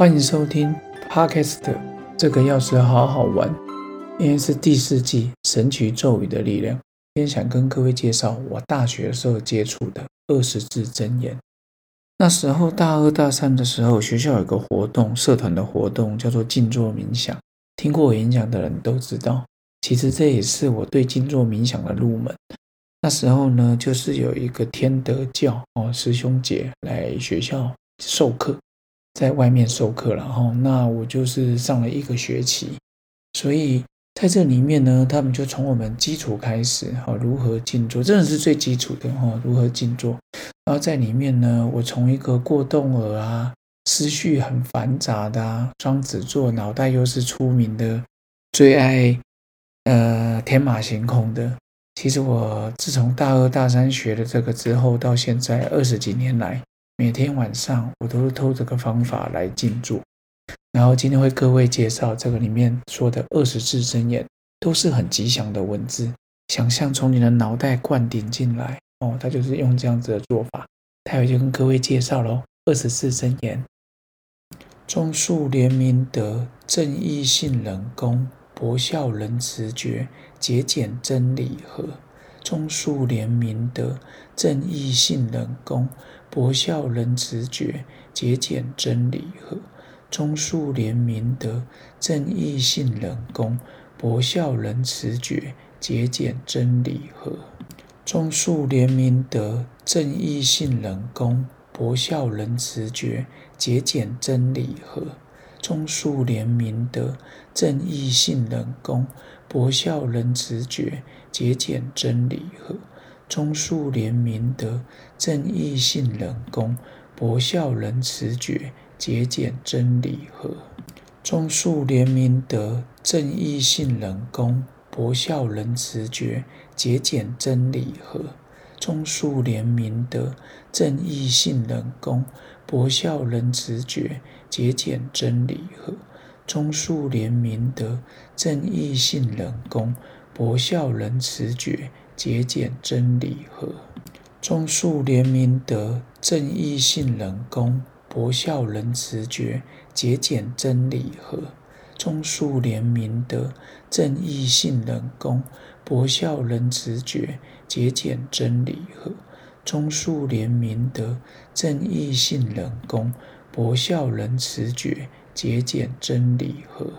欢迎收听 Podcast，这个钥匙好好玩，因为是第四季《神曲咒语的力量》。今天想跟各位介绍我大学时候接触的二十字真言。那时候大二大三的时候，学校有个活动，社团的活动叫做静坐冥想。听过我演讲的人都知道，其实这也是我对静坐冥想的入门。那时候呢，就是有一个天德教哦师兄姐来学校授课。在外面授课了哈，那我就是上了一个学期，所以在这里面呢，他们就从我们基础开始哈，如何静坐，真的是最基础的哈，如何静坐。然后在里面呢，我从一个过动儿啊，思绪很繁杂的啊，双子座，脑袋又是出名的最爱呃天马行空的。其实我自从大二大三学了这个之后，到现在二十几年来。每天晚上我都是偷这个方法来静坐，然后今天为各位介绍这个里面说的二十字真言，都是很吉祥的文字。想象从你的脑袋灌顶进来哦，他就是用这样子的做法。待会就跟各位介绍喽，二十字真言：忠恕怜悯德，正义信仁公，博孝仁慈觉，节俭真理和。忠恕怜悯德，正义信仁公。博孝仁慈觉，节俭真理和；忠恕怜悯德，正义信仁公；博孝仁慈觉，节俭真理和；忠恕怜悯德，正义信仁公；博孝仁慈觉，节俭真理和；忠恕怜悯德，正义信仁公；博孝仁慈觉，节俭真理和。忠恕廉明德，正义信仁公，博孝仁慈觉，节俭真理和。忠恕廉明德，正义信仁公，博孝仁慈觉，节俭真理和。忠恕廉明德，正义信仁公，博孝仁慈觉，节俭真理和。忠恕廉明德，正义信仁公，博孝仁慈觉。节俭真理和，忠恕廉明德，正义信仁公，博孝仁慈觉，节俭真理和，忠恕廉明德，正义信仁公，博孝仁慈觉，节俭真理和，忠恕廉明德，正义信仁公，博孝仁慈觉，节俭真理和，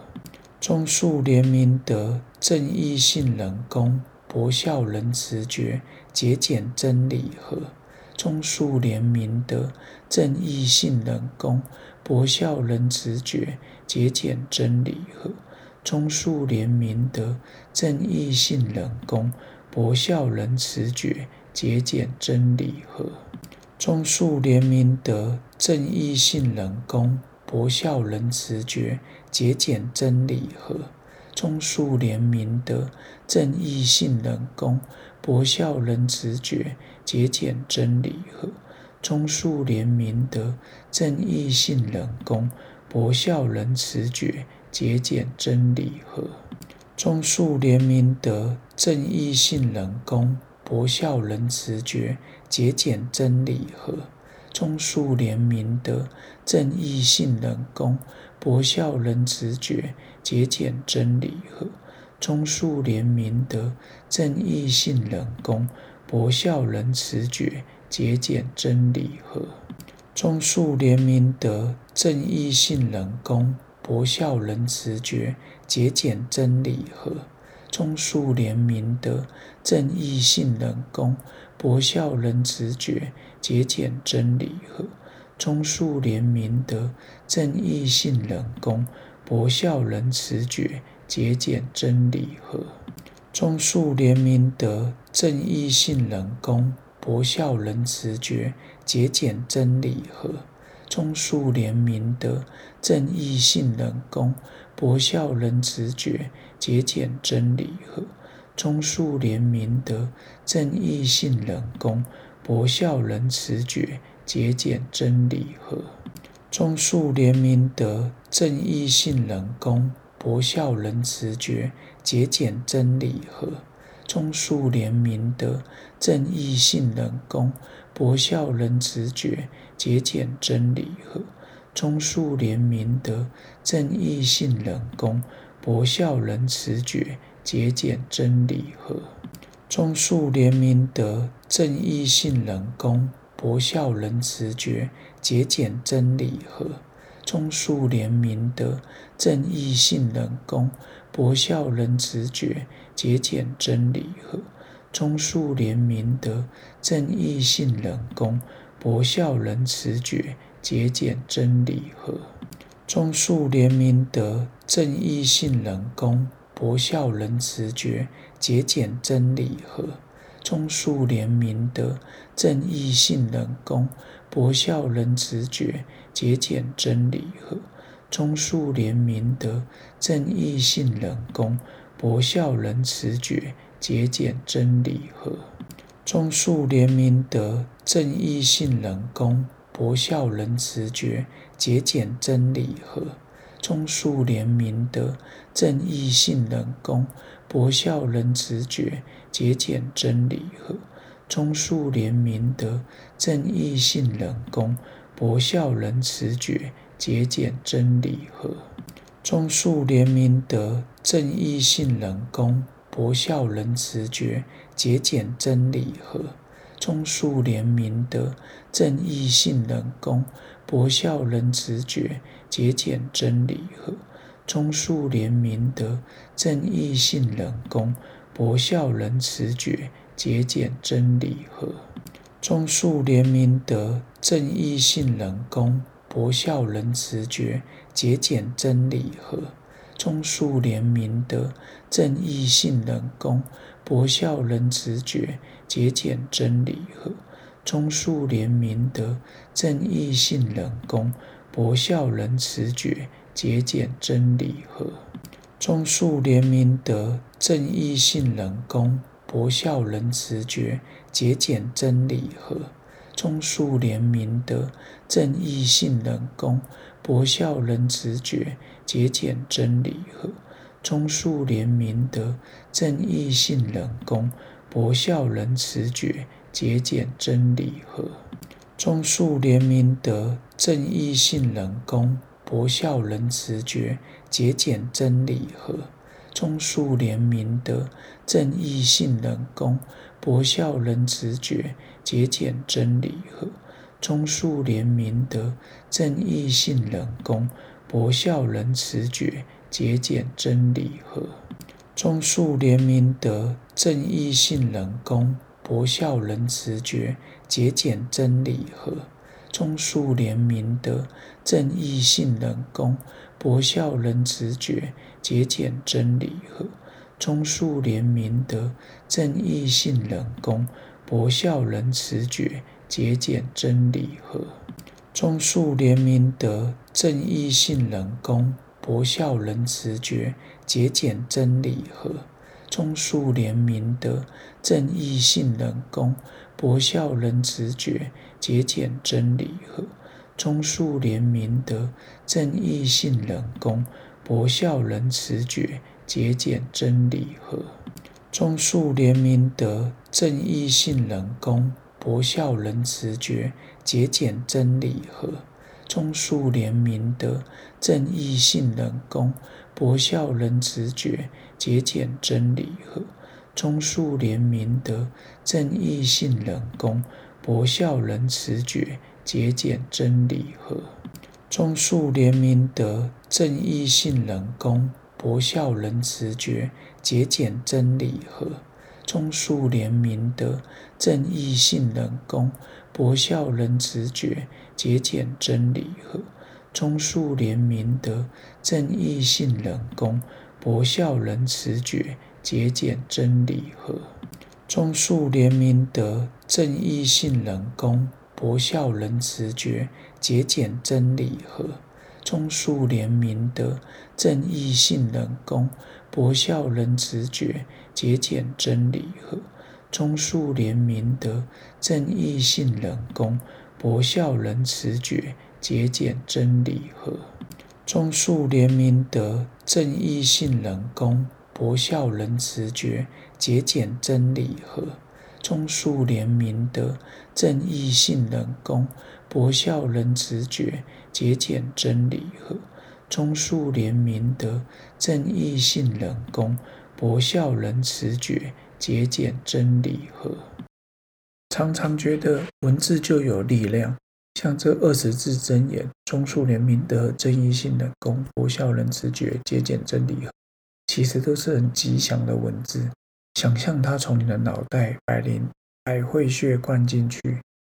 忠恕廉明德，正义信仁公。博孝仁慈觉，节俭真理和；忠恕怜悯德，正义信仁公；博孝仁慈觉，节俭真理和；忠恕怜悯德，正义信仁公；博孝仁慈觉，节俭真理和；忠恕怜悯德，正义信仁公；博孝仁慈觉，节俭真理和。忠恕廉明德，正义信仁公，博孝仁慈觉，节俭真理和。忠恕廉明德，正义信仁公，博孝仁慈觉，节俭真理和。忠恕廉明德，正义信仁公，博孝仁慈觉，节俭真理和。忠恕廉明德，正义信仁公，博孝仁慈觉，节俭真理和。忠恕廉明德，正义信仁公，博孝仁慈觉，节俭真理和。忠恕廉明德，正义信仁公，博孝仁慈觉，节俭真理和。忠恕廉明德，正义信仁公，博孝仁慈觉，节俭真理和。忠恕廉明德，正义信仁公，博孝仁慈觉，节俭真理和。忠恕廉明德，正义信仁公，博孝仁慈觉，节俭真理和。忠恕廉明德，正义信仁公，博孝仁慈觉，节俭真理和。忠恕廉明德，正义信仁公，博孝仁慈觉，节俭真理和。忠恕廉明德，正义信仁公，博孝仁慈觉，节俭真理和。忠恕廉明德，正义信仁公，博孝仁慈觉，节俭真理和；忠恕廉明德，正义信仁恭，博孝仁慈觉，节俭真理和。忠恕廉明德，正义信仁恭，博孝仁慈觉，节俭真理和。忠恕廉明德，正义信仁恭，博孝仁慈觉，节俭真理和。忠恕廉明德，正义信仁恭，博孝仁慈觉，节俭真理和。忠恕廉明德，正义信仁恭，博孝仁慈觉，节俭真理和。忠恕廉明德，正义信仁恭，博孝仁慈觉，节俭真理和。忠恕廉明德，正义信仁恭，博孝仁慈觉，节俭真理和。忠恕廉明德，正义信仁恭，博孝仁慈觉，节俭真理和。忠恕廉明德，正义信仁恭，博孝仁慈觉，节俭真理和。忠恕廉明德，正义信仁恭，博孝仁慈觉，节俭真理和。忠恕廉明德，正义信仁恭，博孝仁慈觉，节俭真理和。忠恕廉明德，正义信仁恭，博孝仁慈觉，节俭真理和。忠恕廉明德，正义信仁恭，博孝仁慈觉，节俭真理和。忠恕廉明德，正义信仁恭，博孝仁慈觉，节俭真理和。忠恕廉明德，正义信仁恭，博孝仁慈觉，节俭真理和。忠恕廉明德，正义信仁恭，博孝仁慈觉，节俭真理和。忠恕廉明德，正义信仁恭，博孝仁慈觉，节俭真理和。忠恕廉明德，正义信仁恭，博孝仁慈觉，节俭真理和。忠恕廉明德，正义信仁恭，博孝仁慈觉，节俭真理和。忠恕廉明德，正义信仁恭，博孝仁慈觉，节俭真理和。忠恕廉明德，正义信仁恭，博孝仁慈觉，节俭真理和。忠恕廉明德，正义信仁恭，博孝仁慈觉，节俭真理和。忠恕廉明德，正义信仁恭，博孝仁慈觉，节俭真理和。忠恕廉明德，正义信仁恭，博孝仁慈觉，节俭真理和。忠恕廉明德，正义信仁恭，博孝仁慈觉。节俭真理和。忠恕廉明德，正义信仁恭，博孝仁慈觉，节俭真理和。忠恕廉明德，正义信仁恭，博孝仁慈觉，节俭真理和。忠恕廉明德，正义信仁恭，博孝仁慈觉，节俭真理和。忠恕廉明德，正义信仁恭。博孝仁慈觉，节俭真理和。忠恕廉明德，正义信仁恭，博孝仁慈觉，节俭真理和。忠恕廉明德，正义信仁恭，博孝仁慈觉，节俭真理和。忠恕廉明德，正义信仁恭，博孝仁慈觉，节俭真理和。忠恕廉明德，正义信仁恭，博孝仁慈觉，节俭真理和。忠恕廉明德，正义信仁恭，博孝仁慈觉，节俭真理和。忠恕廉明德，正义信仁恭，博孝仁慈觉，节俭真理和。忠恕廉明德，正义信仁恭，博孝仁慈觉，节俭真理和。忠恕廉明德，正义信仁恭，博孝仁慈觉，节俭真理和。忠恕廉明德，正义信仁恭，博孝仁慈觉，节俭真理和。忠恕廉明德，正义信仁恭，博孝仁慈觉，节俭真理和。忠恕廉明德，正义信仁恭，博孝仁慈觉，节俭真理和。常常觉得文字就有力量，像这二十字真言：忠恕廉明德，正义信仁恭，博孝仁慈觉，节俭真理和。其实都是很吉祥的文字。想象它从你的脑袋百灵百会穴灌进去，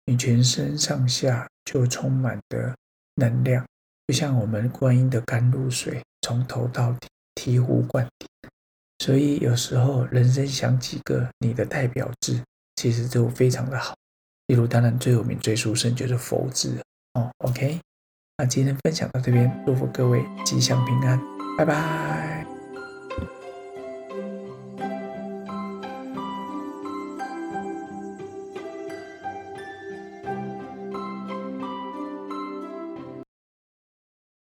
你全身上下就充满的能量，就像我们观音的甘露水，从头到底醍醐灌顶。所以有时候人生想几个你的代表字。其实都非常的好，例如当然最有名、最殊胜就是佛字哦。OK，那今天分享到这边，祝福各位吉祥平安，拜拜。